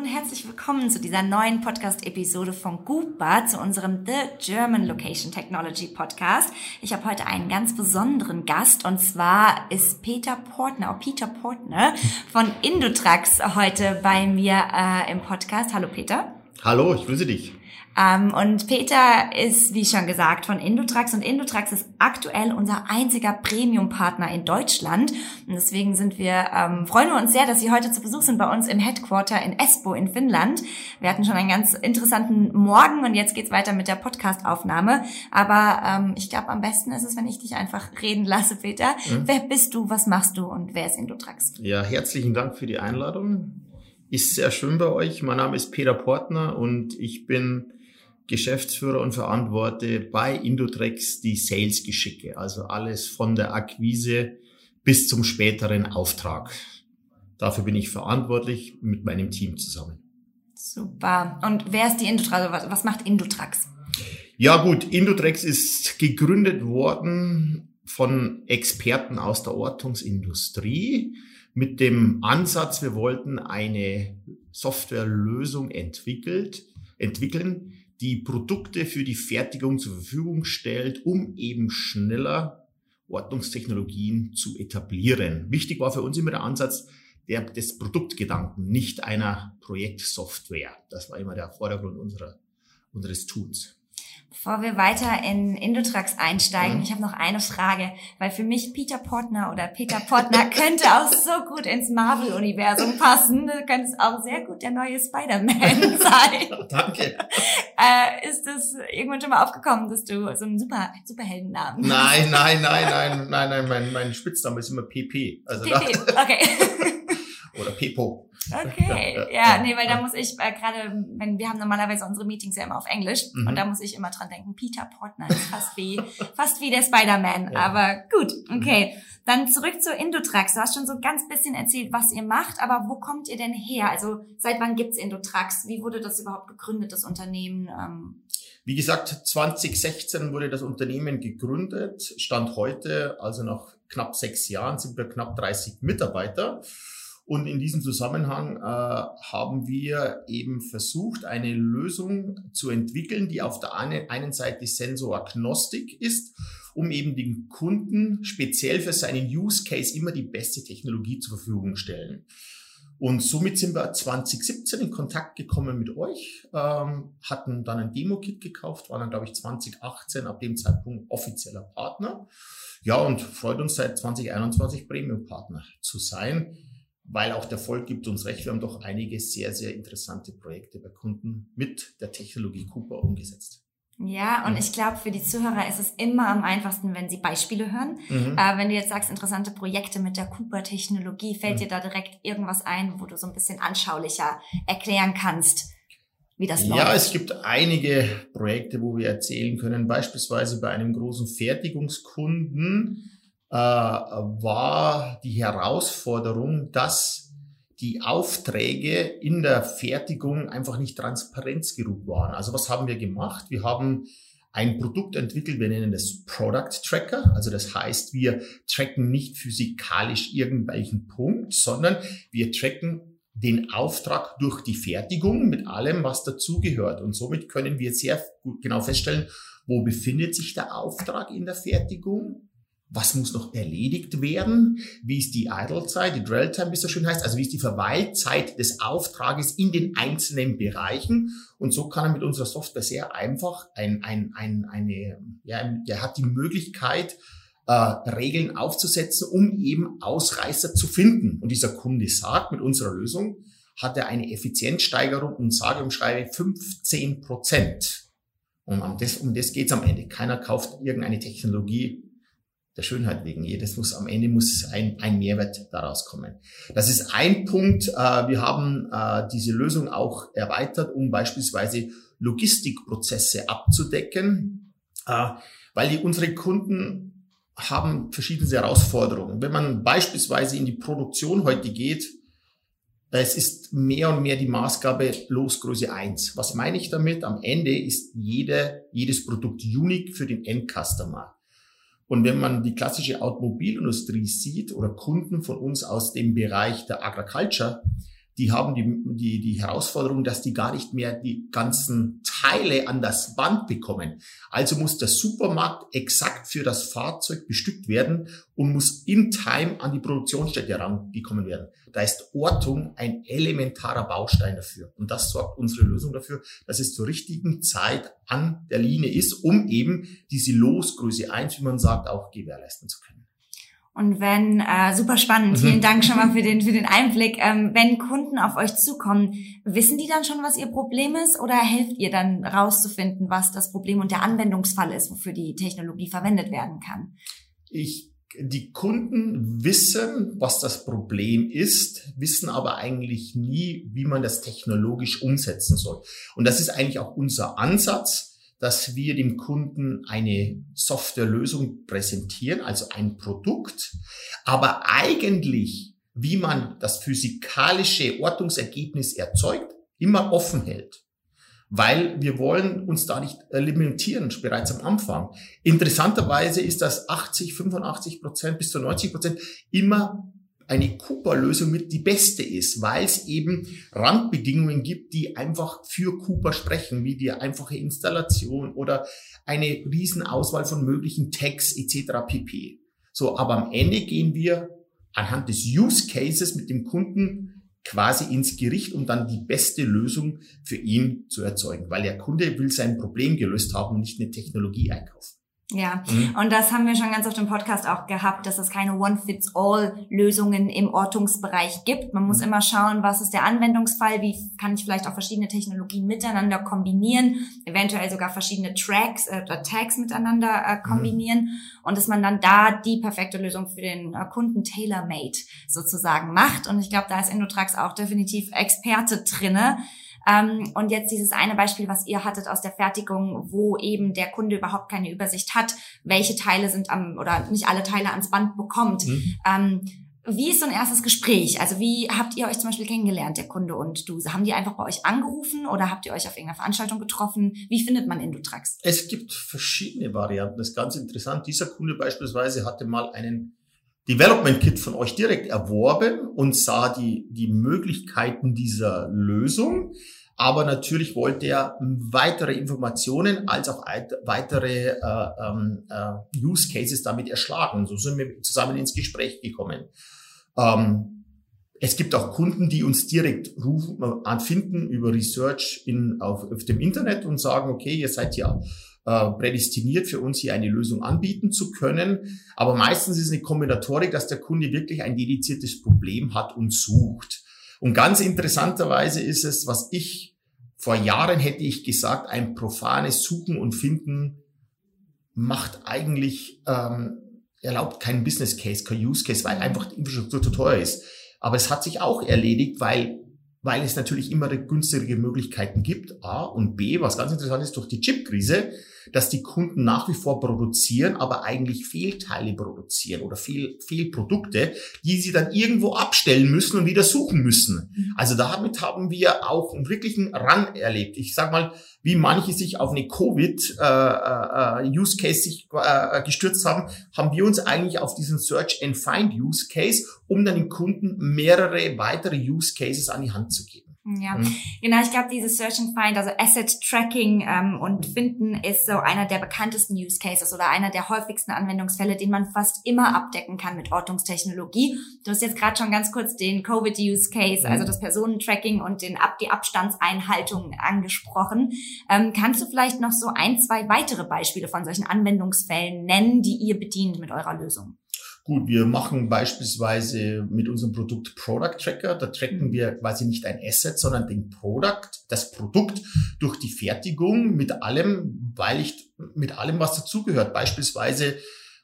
Und herzlich willkommen zu dieser neuen Podcast-Episode von Goopa, zu unserem The German Location Technology Podcast. Ich habe heute einen ganz besonderen Gast und zwar ist Peter Portner, oh Peter Portner von Indotrax heute bei mir äh, im Podcast. Hallo Peter. Hallo, ich grüße dich. Ähm, und Peter ist, wie schon gesagt, von Indotrax und Indotrax ist aktuell unser einziger Premium-Partner in Deutschland. Und deswegen sind wir, ähm, freuen wir uns sehr, dass Sie heute zu Besuch sind bei uns im Headquarter in Espoo in Finnland. Wir hatten schon einen ganz interessanten Morgen und jetzt geht's weiter mit der Podcast-Aufnahme. Aber ähm, ich glaube, am besten ist es, wenn ich dich einfach reden lasse, Peter. Mhm. Wer bist du, was machst du und wer ist Indotrax? Ja, herzlichen Dank für die Einladung. Ist sehr schön bei euch. Mein Name ist Peter Portner und ich bin Geschäftsführer und verantworte bei Indotrex die Sales-Geschicke, also alles von der Akquise bis zum späteren Auftrag. Dafür bin ich verantwortlich mit meinem Team zusammen. Super. Und wer ist die Indotrax? Also was macht Indotrax? Ja gut, Indotrex ist gegründet worden von Experten aus der Ortungsindustrie mit dem Ansatz, wir wollten eine Softwarelösung entwickelt, entwickeln, die Produkte für die Fertigung zur Verfügung stellt, um eben schneller Ordnungstechnologien zu etablieren. Wichtig war für uns immer der Ansatz der, des Produktgedanken, nicht einer Projektsoftware. Das war immer der Vordergrund unserer, unseres Tuns. Bevor wir weiter in Indotrax einsteigen, mhm. ich habe noch eine Frage, weil für mich Peter Portner oder Peter Portner könnte auch so gut ins Marvel-Universum passen. Du könntest auch sehr gut der neue Spider-Man sein. Danke. Äh, ist das irgendwann schon mal aufgekommen, dass du so einen super Superheldennamen Nein, nein, nein, nein, nein, nein, mein, mein Spitzname ist immer PP. Also PP, okay. Oder Pepo. Okay, ja, nee, weil da muss ich äh, gerade, wenn wir haben normalerweise unsere Meetings ja immer auf Englisch mhm. und da muss ich immer dran denken, Peter Portner ist fast wie fast wie der Spider-Man, ja. aber gut, okay. Mhm. Dann zurück zu Indotrax. Du hast schon so ganz bisschen erzählt, was ihr macht, aber wo kommt ihr denn her? Also seit wann gibt's Indotrax? Wie wurde das überhaupt gegründet, das Unternehmen? Ähm, wie gesagt, 2016 wurde das Unternehmen gegründet. Stand heute, also nach knapp sechs Jahren, sind wir knapp 30 Mitarbeiter. Und in diesem Zusammenhang äh, haben wir eben versucht, eine Lösung zu entwickeln, die auf der einen Seite Sensoragnostik ist, um eben den Kunden speziell für seinen Use Case immer die beste Technologie zur Verfügung stellen. Und somit sind wir 2017 in Kontakt gekommen mit euch, ähm, hatten dann ein Demo-Kit gekauft, waren dann, glaube ich, 2018 ab dem Zeitpunkt offizieller Partner. Ja, und freut uns seit 2021 Premium-Partner zu sein weil auch der Volk gibt uns recht. Wir haben doch einige sehr, sehr interessante Projekte bei Kunden mit der Technologie Cooper umgesetzt. Ja, und ich glaube, für die Zuhörer ist es immer am einfachsten, wenn sie Beispiele hören. Mhm. Äh, wenn du jetzt sagst, interessante Projekte mit der Cooper-Technologie, fällt mhm. dir da direkt irgendwas ein, wo du so ein bisschen anschaulicher erklären kannst, wie das läuft? Ja, es gibt einige Projekte, wo wir erzählen können. Beispielsweise bei einem großen Fertigungskunden, äh, war die Herausforderung, dass die Aufträge in der Fertigung einfach nicht transparenz genug waren. Also was haben wir gemacht? Wir haben ein Produkt entwickelt, wir nennen das Product Tracker. Also das heißt, wir tracken nicht physikalisch irgendwelchen Punkt, sondern wir tracken den Auftrag durch die Fertigung mit allem, was dazugehört. Und somit können wir sehr gut genau feststellen, wo befindet sich der Auftrag in der Fertigung, was muss noch erledigt werden, wie ist die Idle-Zeit, die Dwell-Time, wie es so schön heißt, also wie ist die Verweilzeit des Auftrages in den einzelnen Bereichen. Und so kann er mit unserer Software sehr einfach ein, ein, ein, eine, ja, er hat die Möglichkeit, äh, Regeln aufzusetzen, um eben Ausreißer zu finden. Und dieser Kunde sagt, mit unserer Lösung hat er eine Effizienzsteigerung um sage und schreibe 15 Prozent. Und um das, um das geht's am Ende. Keiner kauft irgendeine Technologie der Schönheit wegen. Jedes muss am Ende muss ein, ein Mehrwert daraus kommen. Das ist ein Punkt. Äh, wir haben äh, diese Lösung auch erweitert, um beispielsweise Logistikprozesse abzudecken, äh, weil die, unsere Kunden haben verschiedene Herausforderungen. Wenn man beispielsweise in die Produktion heute geht, es ist mehr und mehr die Maßgabe Losgröße 1. Was meine ich damit? Am Ende ist jede, jedes Produkt unique für den Endcustomer. Und wenn man die klassische Automobilindustrie sieht oder Kunden von uns aus dem Bereich der Agriculture, die haben die, die, die Herausforderung, dass die gar nicht mehr die ganzen Teile an das Band bekommen. Also muss der Supermarkt exakt für das Fahrzeug bestückt werden und muss in Time an die Produktionsstätte herangekommen werden. Da ist Ortung ein elementarer Baustein dafür. Und das sorgt unsere Lösung dafür, dass es zur richtigen Zeit an der Linie ist, um eben diese Losgröße 1, wie man sagt, auch gewährleisten zu können. Und wenn, äh, super spannend, mhm. vielen Dank schon mal für den, für den Einblick. Ähm, wenn Kunden auf euch zukommen, wissen die dann schon, was ihr Problem ist oder helft ihr dann rauszufinden, was das Problem und der Anwendungsfall ist, wofür die Technologie verwendet werden kann? Ich, die Kunden wissen, was das Problem ist, wissen aber eigentlich nie, wie man das technologisch umsetzen soll. Und das ist eigentlich auch unser Ansatz dass wir dem Kunden eine Softwarelösung präsentieren, also ein Produkt, aber eigentlich, wie man das physikalische Ortungsergebnis erzeugt, immer offen hält. Weil wir wollen uns da nicht limitieren, bereits am Anfang. Interessanterweise ist das 80, 85 Prozent bis zu 90 Prozent immer eine Cooper-Lösung mit die beste ist, weil es eben Randbedingungen gibt, die einfach für Cooper sprechen, wie die einfache Installation oder eine Riesenauswahl von möglichen Tags etc. pp. So, aber am Ende gehen wir anhand des Use Cases mit dem Kunden quasi ins Gericht, um dann die beste Lösung für ihn zu erzeugen, weil der Kunde will sein Problem gelöst haben und nicht eine Technologie einkaufen. Ja, mhm. und das haben wir schon ganz oft im Podcast auch gehabt, dass es keine One-Fits-All-Lösungen im Ortungsbereich gibt. Man muss mhm. immer schauen, was ist der Anwendungsfall, wie kann ich vielleicht auch verschiedene Technologien miteinander kombinieren, eventuell sogar verschiedene Tracks äh, oder Tags miteinander äh, mhm. kombinieren mhm. und dass man dann da die perfekte Lösung für den äh, Kunden tailor-made sozusagen macht. Und ich glaube, da ist Indotrax auch definitiv Experte drinne ähm, und jetzt dieses eine Beispiel, was ihr hattet aus der Fertigung, wo eben der Kunde überhaupt keine Übersicht hat, welche Teile sind am oder nicht alle Teile ans Band bekommt. Mhm. Ähm, wie ist so ein erstes Gespräch? Also wie habt ihr euch zum Beispiel kennengelernt, der Kunde und du? Haben die einfach bei euch angerufen oder habt ihr euch auf irgendeiner Veranstaltung getroffen? Wie findet man Indotrax? Es gibt verschiedene Varianten. Das ist ganz interessant. Dieser Kunde beispielsweise hatte mal einen Development Kit von euch direkt erworben und sah die, die Möglichkeiten dieser Lösung. Aber natürlich wollte er weitere Informationen als auch weitere äh, ähm, äh, Use Cases damit erschlagen. So sind wir zusammen ins Gespräch gekommen. Ähm, es gibt auch Kunden, die uns direkt rufen, äh, finden über Research in, auf, auf dem Internet und sagen, okay, ihr seid ja äh, prädestiniert für uns hier eine Lösung anbieten zu können. Aber meistens ist eine Kombinatorik, dass der Kunde wirklich ein dediziertes Problem hat und sucht. Und ganz interessanterweise ist es, was ich vor Jahren hätte ich gesagt, ein profanes Suchen und Finden macht eigentlich, ähm, erlaubt keinen Business Case, kein Use Case, weil einfach die Infrastruktur zu teuer ist. Aber es hat sich auch erledigt, weil weil es natürlich immer günstige Möglichkeiten gibt, A und B, was ganz interessant ist, durch die Chipkrise dass die Kunden nach wie vor produzieren, aber eigentlich Fehlteile produzieren oder Fehl, Fehlprodukte, die sie dann irgendwo abstellen müssen und wieder suchen müssen. Mhm. Also damit haben wir auch einen wirklichen Run erlebt. Ich sag mal, wie manche sich auf eine Covid-Use-Case äh, äh, sich äh, gestürzt haben, haben wir uns eigentlich auf diesen Search and Find Use Case, um dann den Kunden mehrere weitere Use Cases an die Hand zu geben. Ja, mhm. genau. Ich glaube, dieses Search and Find, also Asset Tracking ähm, und Finden ist so einer der bekanntesten Use Cases oder einer der häufigsten Anwendungsfälle, den man fast immer abdecken kann mit Ortungstechnologie. Du hast jetzt gerade schon ganz kurz den Covid Use Case, mhm. also das Personentracking und den Ab die Abstandseinhaltung angesprochen. Ähm, kannst du vielleicht noch so ein, zwei weitere Beispiele von solchen Anwendungsfällen nennen, die ihr bedient mit eurer Lösung? Gut, wir machen beispielsweise mit unserem Produkt Product Tracker, da tracken mhm. wir quasi nicht ein Asset, sondern den Product, das Produkt durch die Fertigung mit allem, weil ich mit allem, was dazugehört. Beispielsweise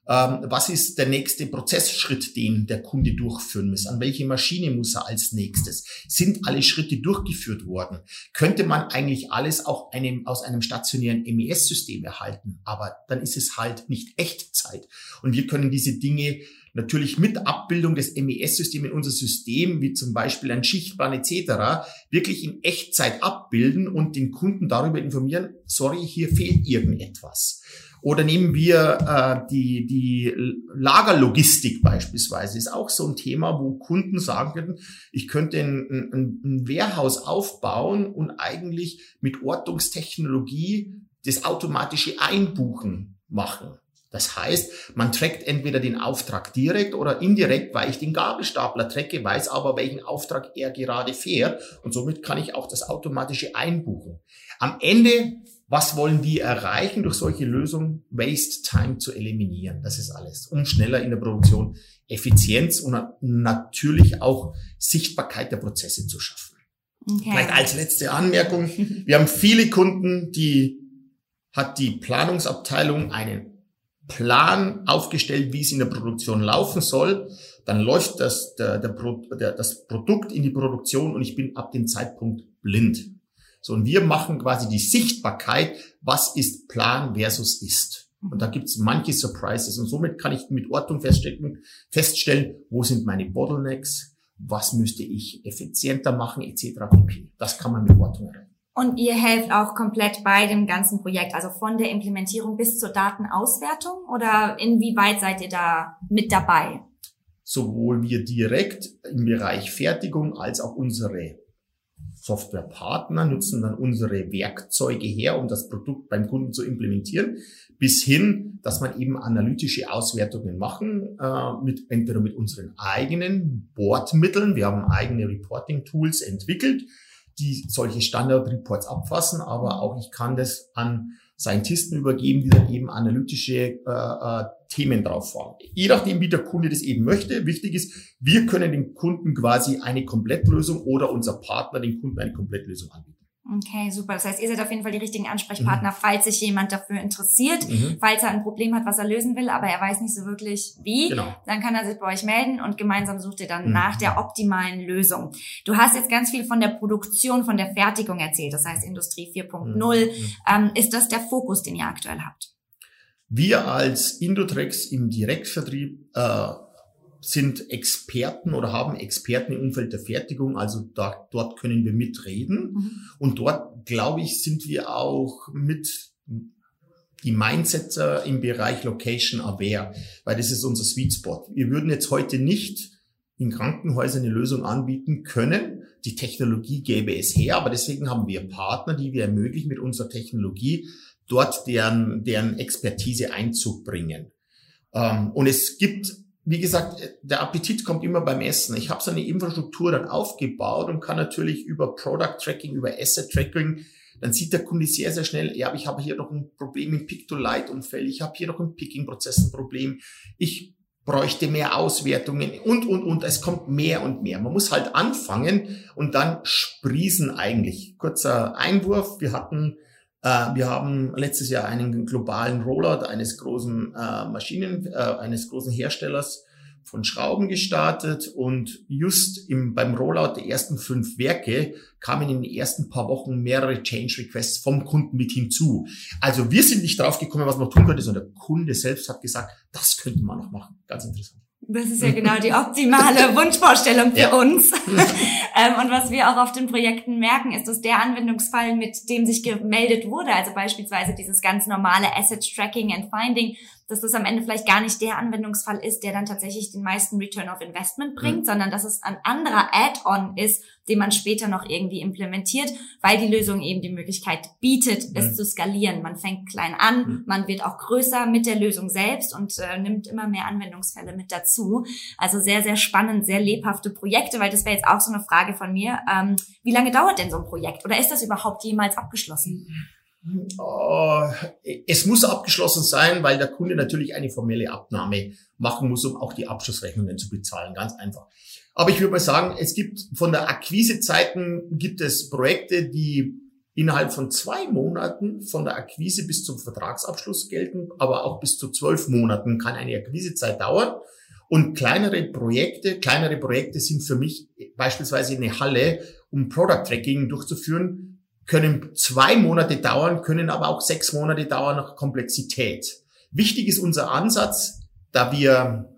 was ist der nächste Prozessschritt, den der Kunde durchführen muss? An welche Maschine muss er als nächstes? Sind alle Schritte durchgeführt worden? Könnte man eigentlich alles auch einem, aus einem stationären MES-System erhalten? Aber dann ist es halt nicht Echtzeit. Und wir können diese Dinge natürlich mit Abbildung des MES-Systems in unser System, wie zum Beispiel ein Schichtplan etc., wirklich in Echtzeit abbilden und den Kunden darüber informieren, sorry, hier fehlt irgendetwas. Oder nehmen wir äh, die, die Lagerlogistik beispielsweise, ist auch so ein Thema, wo Kunden sagen könnten, ich könnte ein, ein, ein Warehouse aufbauen und eigentlich mit Ortungstechnologie das automatische Einbuchen machen. Das heißt, man trägt entweder den Auftrag direkt oder indirekt, weil ich den Gabelstapler trecke, weiß aber, welchen Auftrag er gerade fährt und somit kann ich auch das automatische einbuchen. Am Ende, was wollen wir erreichen durch solche Lösungen? Waste Time zu eliminieren. Das ist alles. Um schneller in der Produktion Effizienz und natürlich auch Sichtbarkeit der Prozesse zu schaffen. Okay. Vielleicht als letzte Anmerkung. Wir haben viele Kunden, die hat die Planungsabteilung einen Plan aufgestellt, wie es in der Produktion laufen soll. Dann läuft das, der, der, der, das Produkt in die Produktion und ich bin ab dem Zeitpunkt blind. So, und wir machen quasi die Sichtbarkeit, was ist Plan versus ist. Und da gibt's manche Surprises. Und somit kann ich mit Ortung feststellen, feststellen, wo sind meine Bottlenecks, was müsste ich effizienter machen, etc. Das kann man mit Ortung erreichen. Und ihr helft auch komplett bei dem ganzen Projekt, also von der Implementierung bis zur Datenauswertung oder inwieweit seid ihr da mit dabei? Sowohl wir direkt im Bereich Fertigung als auch unsere Softwarepartner nutzen dann unsere Werkzeuge her, um das Produkt beim Kunden zu implementieren, bis hin, dass man eben analytische Auswertungen machen, äh, mit, entweder mit unseren eigenen Bordmitteln, wir haben eigene Reporting-Tools entwickelt, die solche Standard-Reports abfassen, aber auch ich kann das an Scientisten übergeben, die dann eben analytische äh, äh, Themen drauf fahren. Je nachdem, wie der Kunde das eben möchte. Wichtig ist, wir können dem Kunden quasi eine Komplettlösung oder unser Partner dem Kunden eine Komplettlösung anbieten. Okay, super. Das heißt, ihr seid auf jeden Fall die richtigen Ansprechpartner, mhm. falls sich jemand dafür interessiert, mhm. falls er ein Problem hat, was er lösen will, aber er weiß nicht so wirklich wie. Genau. Dann kann er sich bei euch melden und gemeinsam sucht ihr dann mhm. nach der optimalen Lösung. Du hast jetzt ganz viel von der Produktion, von der Fertigung erzählt, das heißt Industrie 4.0. Mhm. Ähm, ist das der Fokus, den ihr aktuell habt? Wir als Indotrex im Direktvertrieb äh, sind Experten oder haben Experten im Umfeld der Fertigung, also da, dort können wir mitreden. Mhm. Und dort, glaube ich, sind wir auch mit die Mindsetter im Bereich Location Aware, weil das ist unser Sweet Spot. Wir würden jetzt heute nicht in Krankenhäusern eine Lösung anbieten können. Die Technologie gäbe es her, aber deswegen haben wir Partner, die wir ermöglichen, mit unserer Technologie dort deren, deren Expertise einzubringen. Ähm, und es gibt wie gesagt, der Appetit kommt immer beim Essen. Ich habe so eine Infrastruktur dann aufgebaut und kann natürlich über Product Tracking, über Asset Tracking, dann sieht der Kunde sehr, sehr schnell, ja, ich habe hier noch ein Problem im Pick-to-Light-Umfeld, ich habe hier noch ein Picking-Prozess ein Problem, ich bräuchte mehr Auswertungen und, und, und. Es kommt mehr und mehr. Man muss halt anfangen und dann sprießen eigentlich. Kurzer Einwurf. Wir hatten äh, wir haben letztes Jahr einen globalen Rollout eines großen äh, Maschinen, äh, eines großen Herstellers von Schrauben gestartet und just im, beim Rollout der ersten fünf Werke kamen in den ersten paar Wochen mehrere Change Requests vom Kunden mit hinzu. Also wir sind nicht drauf gekommen, was man tun könnte, sondern der Kunde selbst hat gesagt, das könnte man noch machen. Ganz interessant. Das ist ja genau die optimale Wunschvorstellung für ja. uns. ähm, und was wir auch auf den Projekten merken, ist, dass der Anwendungsfall, mit dem sich gemeldet wurde, also beispielsweise dieses ganz normale Asset Tracking and Finding, dass das am Ende vielleicht gar nicht der Anwendungsfall ist, der dann tatsächlich den meisten Return of Investment bringt, mhm. sondern dass es ein anderer Add-on ist, den man später noch irgendwie implementiert, weil die Lösung eben die Möglichkeit bietet, mhm. es zu skalieren. Man fängt klein an, mhm. man wird auch größer mit der Lösung selbst und äh, nimmt immer mehr Anwendungsfälle mit dazu. Also sehr, sehr spannend, sehr lebhafte Projekte, weil das wäre jetzt auch so eine Frage von mir. Ähm, wie lange dauert denn so ein Projekt oder ist das überhaupt jemals abgeschlossen? Äh, es muss abgeschlossen sein, weil der Kunde natürlich eine formelle Abnahme machen muss, um auch die Abschlussrechnungen zu bezahlen. Ganz einfach. Aber ich würde mal sagen, es gibt von der Akquisezeiten gibt es Projekte, die innerhalb von zwei Monaten von der Akquise bis zum Vertragsabschluss gelten, aber auch bis zu zwölf Monaten kann eine Akquisezeit dauern. Und kleinere Projekte, kleinere Projekte sind für mich beispielsweise eine Halle, um Product Tracking durchzuführen, können zwei Monate dauern, können aber auch sechs Monate dauern nach Komplexität. Wichtig ist unser Ansatz, da wir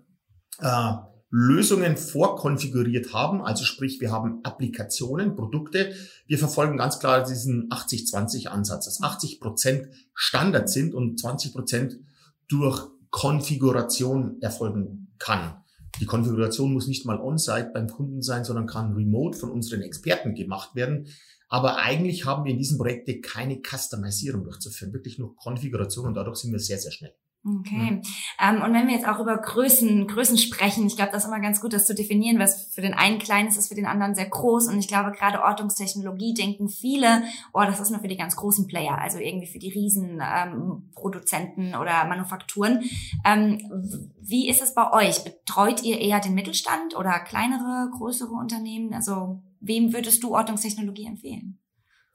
äh, Lösungen vorkonfiguriert haben, also sprich, wir haben Applikationen, Produkte. Wir verfolgen ganz klar diesen 80-20-Ansatz, dass 80 Prozent Standard sind und 20 Prozent durch Konfiguration erfolgen kann. Die Konfiguration muss nicht mal on-site beim Kunden sein, sondern kann remote von unseren Experten gemacht werden. Aber eigentlich haben wir in diesem Projekt keine Customisierung durchzuführen, wirklich nur Konfiguration und dadurch sind wir sehr, sehr schnell. Okay. Mhm. Ähm, und wenn wir jetzt auch über Größen, Größen sprechen, ich glaube, das ist immer ganz gut, das zu definieren, was für den einen klein ist, ist für den anderen sehr groß. Und ich glaube, gerade Ortungstechnologie denken viele, oh, das ist nur für die ganz großen Player, also irgendwie für die Riesenproduzenten ähm, oder Manufakturen. Ähm, wie ist es bei euch? Betreut ihr eher den Mittelstand oder kleinere, größere Unternehmen? Also wem würdest du Ortungstechnologie empfehlen?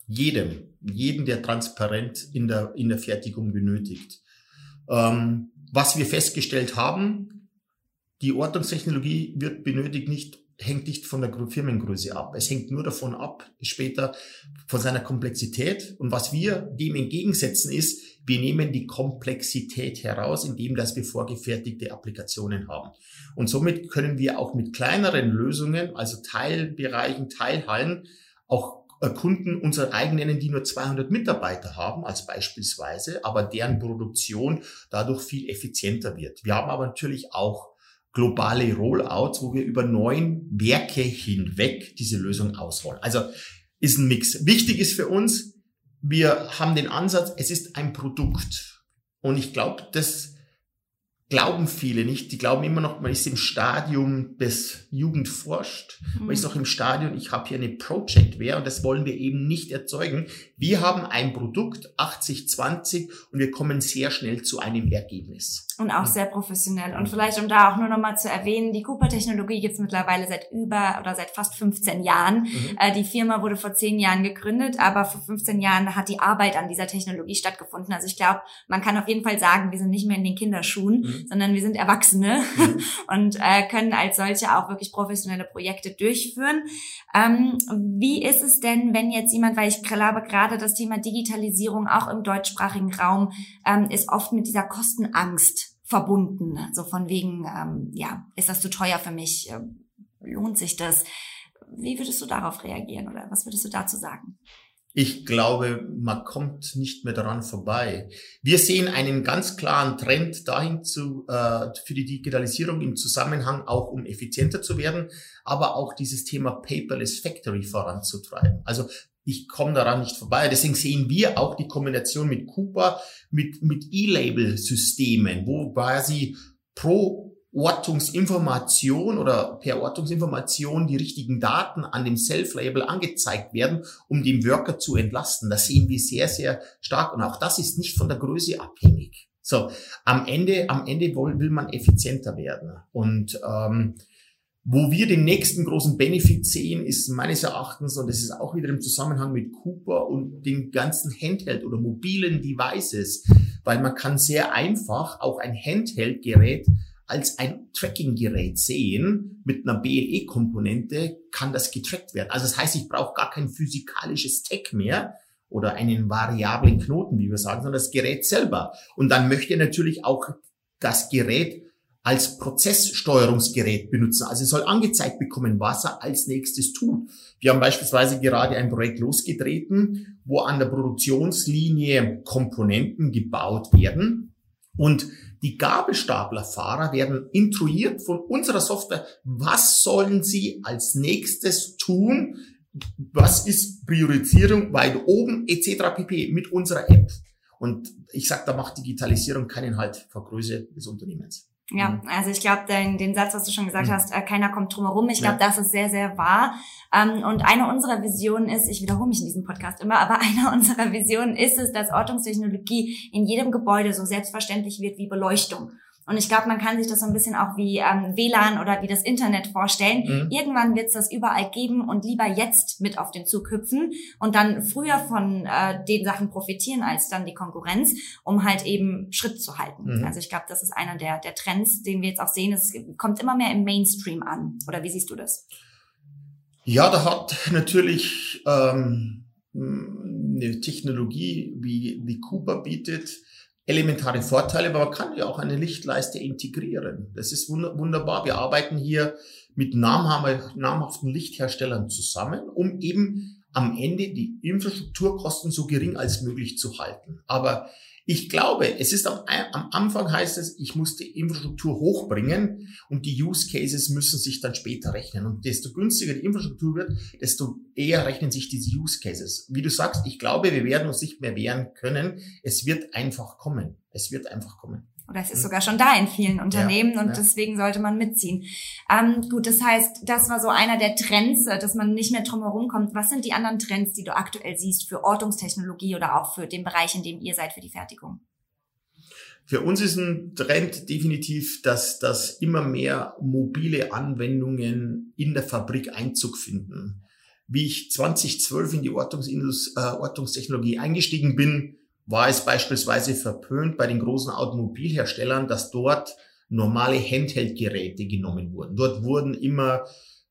Jedem, jedem, der transparent in der, in der Fertigung benötigt. Ähm, was wir festgestellt haben, die Ortungstechnologie wird benötigt nicht hängt nicht von der Firmengröße ab. Es hängt nur davon ab, später von seiner Komplexität. Und was wir dem entgegensetzen ist, wir nehmen die Komplexität heraus, indem dass wir vorgefertigte Applikationen haben. Und somit können wir auch mit kleineren Lösungen, also Teilbereichen, Teilhallen, auch Kunden unser eigen nennen, die nur 200 Mitarbeiter haben, als beispielsweise, aber deren Produktion dadurch viel effizienter wird. Wir haben aber natürlich auch globale Rollouts, wo wir über neun Werke hinweg diese Lösung ausrollen. Also ist ein Mix. Wichtig ist für uns, wir haben den Ansatz, es ist ein Produkt. Und ich glaube, das glauben viele nicht. Die glauben immer noch, man ist im Stadium des Jugendforscht. Man ist noch im Stadium, ich habe hier eine Projectware und das wollen wir eben nicht erzeugen. Wir haben ein Produkt 80-20 und wir kommen sehr schnell zu einem Ergebnis. Und auch sehr professionell. Und vielleicht, um da auch nur nochmal zu erwähnen, die Cooper-Technologie gibt es mittlerweile seit über oder seit fast 15 Jahren. Mhm. Äh, die Firma wurde vor 10 Jahren gegründet, aber vor 15 Jahren hat die Arbeit an dieser Technologie stattgefunden. Also ich glaube, man kann auf jeden Fall sagen, wir sind nicht mehr in den Kinderschuhen, mhm. sondern wir sind Erwachsene mhm. und äh, können als solche auch wirklich professionelle Projekte durchführen. Ähm, wie ist es denn, wenn jetzt jemand, weil ich glaube, gerade das Thema Digitalisierung auch im deutschsprachigen Raum ähm, ist oft mit dieser Kostenangst verbunden. So von wegen, ähm, ja, ist das zu teuer für mich? Ähm, lohnt sich das? Wie würdest du darauf reagieren oder was würdest du dazu sagen? Ich glaube, man kommt nicht mehr daran vorbei. Wir sehen einen ganz klaren Trend dahin zu, äh, für die Digitalisierung im Zusammenhang auch um effizienter zu werden, aber auch dieses Thema Paperless Factory voranzutreiben. Also ich komme daran nicht vorbei. Deswegen sehen wir auch die Kombination mit Cooper, mit, mit E-Label-Systemen, wo quasi pro Ortungsinformation oder per Ortungsinformation die richtigen Daten an dem Self-Label angezeigt werden, um den Worker zu entlasten. Das sehen wir sehr, sehr stark. Und auch das ist nicht von der Größe abhängig. So, am Ende, am Ende will man effizienter werden. Und ähm, wo wir den nächsten großen Benefit sehen, ist meines Erachtens, und das ist auch wieder im Zusammenhang mit Cooper und den ganzen Handheld oder mobilen Devices, weil man kann sehr einfach auch ein Handheld-Gerät als ein Tracking-Gerät sehen. Mit einer BLE-Komponente kann das getrackt werden. Also das heißt, ich brauche gar kein physikalisches Tag mehr oder einen variablen Knoten, wie wir sagen, sondern das Gerät selber. Und dann möchte natürlich auch das Gerät als Prozesssteuerungsgerät benutzen. Also es soll angezeigt bekommen, was er als nächstes tut. Wir haben beispielsweise gerade ein Projekt losgetreten, wo an der Produktionslinie Komponenten gebaut werden und die Gabelstaplerfahrer werden intruiert von unserer Software. Was sollen sie als nächstes tun? Was ist Priorisierung weit oben etc. pp. mit unserer App? Und ich sage, da macht Digitalisierung keinen Halt vor Größe des Unternehmens. Ja, also ich glaube, den, den Satz, was du schon gesagt mhm. hast, äh, keiner kommt drum herum. Ich glaube, ja. das ist sehr, sehr wahr. Ähm, und eine unserer Visionen ist, ich wiederhole mich in diesem Podcast immer, aber eine unserer Visionen ist es, dass Ortungstechnologie in jedem Gebäude so selbstverständlich wird wie Beleuchtung. Und ich glaube, man kann sich das so ein bisschen auch wie ähm, WLAN oder wie das Internet vorstellen. Mhm. Irgendwann wird es das überall geben und lieber jetzt mit auf den Zug hüpfen und dann früher von äh, den Sachen profitieren als dann die Konkurrenz, um halt eben Schritt zu halten. Mhm. Also ich glaube, das ist einer der, der Trends, den wir jetzt auch sehen. Es kommt immer mehr im Mainstream an. Oder wie siehst du das? Ja, da hat natürlich ähm, eine Technologie, wie, wie Cooper bietet, elementare Vorteile, aber man kann ja auch eine Lichtleiste integrieren. Das ist wunderbar. Wir arbeiten hier mit namhaften Lichtherstellern zusammen, um eben am Ende die Infrastrukturkosten so gering als möglich zu halten. Aber ich glaube, es ist am, am, Anfang heißt es, ich muss die Infrastruktur hochbringen und die Use Cases müssen sich dann später rechnen. Und desto günstiger die Infrastruktur wird, desto eher rechnen sich diese Use Cases. Wie du sagst, ich glaube, wir werden uns nicht mehr wehren können. Es wird einfach kommen. Es wird einfach kommen. Oder es ist sogar schon da in vielen Unternehmen ja, und ja. deswegen sollte man mitziehen. Ähm, gut, das heißt, das war so einer der Trends, äh, dass man nicht mehr drum herum kommt. Was sind die anderen Trends, die du aktuell siehst für Ortungstechnologie oder auch für den Bereich, in dem ihr seid für die Fertigung? Für uns ist ein Trend definitiv, dass, dass immer mehr mobile Anwendungen in der Fabrik Einzug finden. Wie ich 2012 in die Ortungsindus, äh, Ortungstechnologie eingestiegen bin, war es beispielsweise verpönt bei den großen Automobilherstellern, dass dort normale Handheld-Geräte genommen wurden. Dort wurden immer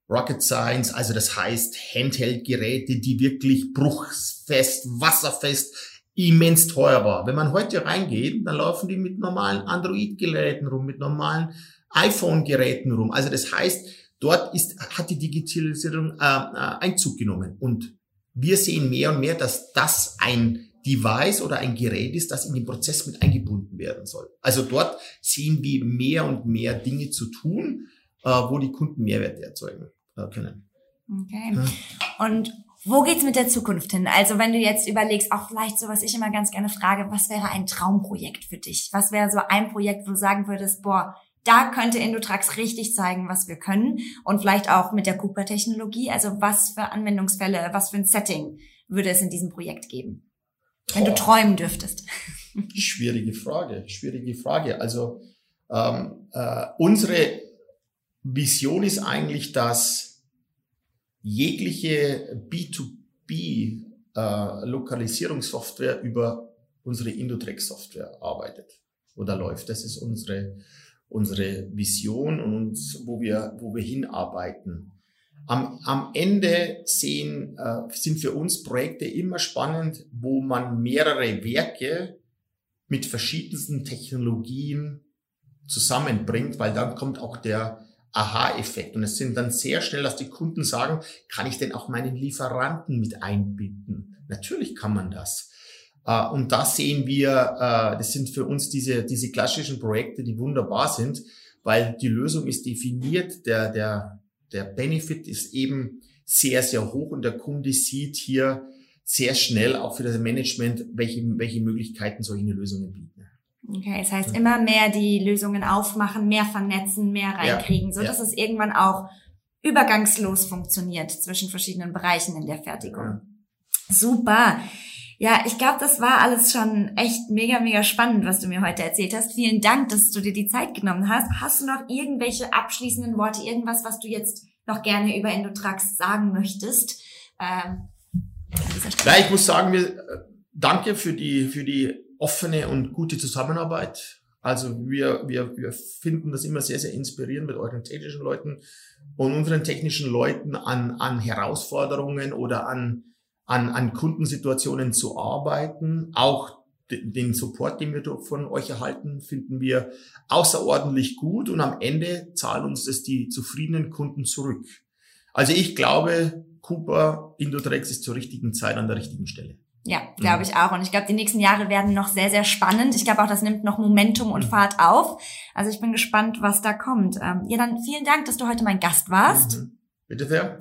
Rocket Science, also das heißt Handheld-Geräte, die wirklich bruchfest, wasserfest, immens teuer war. Wenn man heute reingeht, dann laufen die mit normalen Android-Geräten rum, mit normalen iPhone-Geräten rum. Also das heißt, dort ist, hat die Digitalisierung äh, äh Einzug genommen. Und wir sehen mehr und mehr, dass das ein Device oder ein Gerät ist, das in den Prozess mit eingebunden werden soll. Also dort sehen wir mehr und mehr Dinge zu tun, äh, wo die Kunden Mehrwerte erzeugen äh, können. Okay. Ja. Und wo geht's mit der Zukunft hin? Also wenn du jetzt überlegst, auch vielleicht so, was ich immer ganz gerne frage, was wäre ein Traumprojekt für dich? Was wäre so ein Projekt, wo du sagen würdest, boah, da könnte Indotrax richtig zeigen, was wir können und vielleicht auch mit der Cooper-Technologie. Also was für Anwendungsfälle, was für ein Setting würde es in diesem Projekt geben? Wenn du träumen dürftest. Schwierige Frage, schwierige Frage. Also ähm, äh, unsere Vision ist eigentlich, dass jegliche B2B äh, Lokalisierungssoftware über unsere Indotrex-Software arbeitet oder läuft. Das ist unsere, unsere Vision und uns, wo wir, wo wir hinarbeiten. Am, am Ende sehen, äh, sind für uns Projekte immer spannend, wo man mehrere Werke mit verschiedensten Technologien zusammenbringt, weil dann kommt auch der Aha-Effekt. Und es sind dann sehr schnell, dass die Kunden sagen, kann ich denn auch meinen Lieferanten mit einbinden? Natürlich kann man das. Uh, und da sehen wir, uh, das sind für uns diese, diese klassischen Projekte, die wunderbar sind, weil die Lösung ist definiert, der, der, der Benefit ist eben sehr, sehr hoch und der Kunde sieht hier sehr schnell auch für das Management, welche, welche Möglichkeiten solche Lösungen bieten. Okay, das heißt immer mehr die Lösungen aufmachen, mehr vernetzen, mehr reinkriegen, ja, so dass ja. es irgendwann auch übergangslos funktioniert zwischen verschiedenen Bereichen in der Fertigung. Ja. Super. Ja, ich glaube, das war alles schon echt mega, mega spannend, was du mir heute erzählt hast. Vielen Dank, dass du dir die Zeit genommen hast. Hast du noch irgendwelche abschließenden Worte, irgendwas, was du jetzt noch gerne über Endotrax sagen möchtest? Ähm, ja, ich muss sagen, wir, äh, danke für die, für die offene und gute Zusammenarbeit. Also wir, wir, wir finden das immer sehr, sehr inspirierend mit euren technischen Leuten und unseren technischen Leuten an, an Herausforderungen oder an an, an Kundensituationen zu arbeiten. Auch den Support, den wir von euch erhalten, finden wir außerordentlich gut und am Ende zahlen uns das die zufriedenen Kunden zurück. Also ich glaube, Cooper Indotrex ist zur richtigen Zeit an der richtigen Stelle. Ja, glaube ich auch. Und ich glaube, die nächsten Jahre werden noch sehr, sehr spannend. Ich glaube auch, das nimmt noch Momentum und Fahrt auf. Also ich bin gespannt, was da kommt. Ähm, ja, dann vielen Dank, dass du heute mein Gast warst. Mhm. Bitte sehr.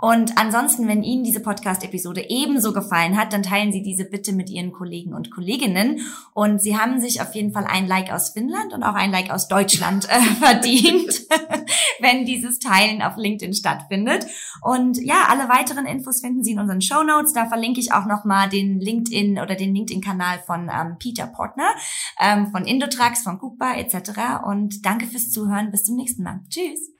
Und ansonsten, wenn Ihnen diese Podcast-Episode ebenso gefallen hat, dann teilen Sie diese bitte mit Ihren Kollegen und Kolleginnen. Und Sie haben sich auf jeden Fall ein Like aus Finnland und auch ein Like aus Deutschland äh, verdient, wenn dieses Teilen auf LinkedIn stattfindet. Und ja, alle weiteren Infos finden Sie in unseren Show Notes. Da verlinke ich auch nochmal den LinkedIn oder den LinkedIn-Kanal von ähm, Peter Portner, ähm, von Indotrax, von Kupa etc. Und danke fürs Zuhören. Bis zum nächsten Mal. Tschüss.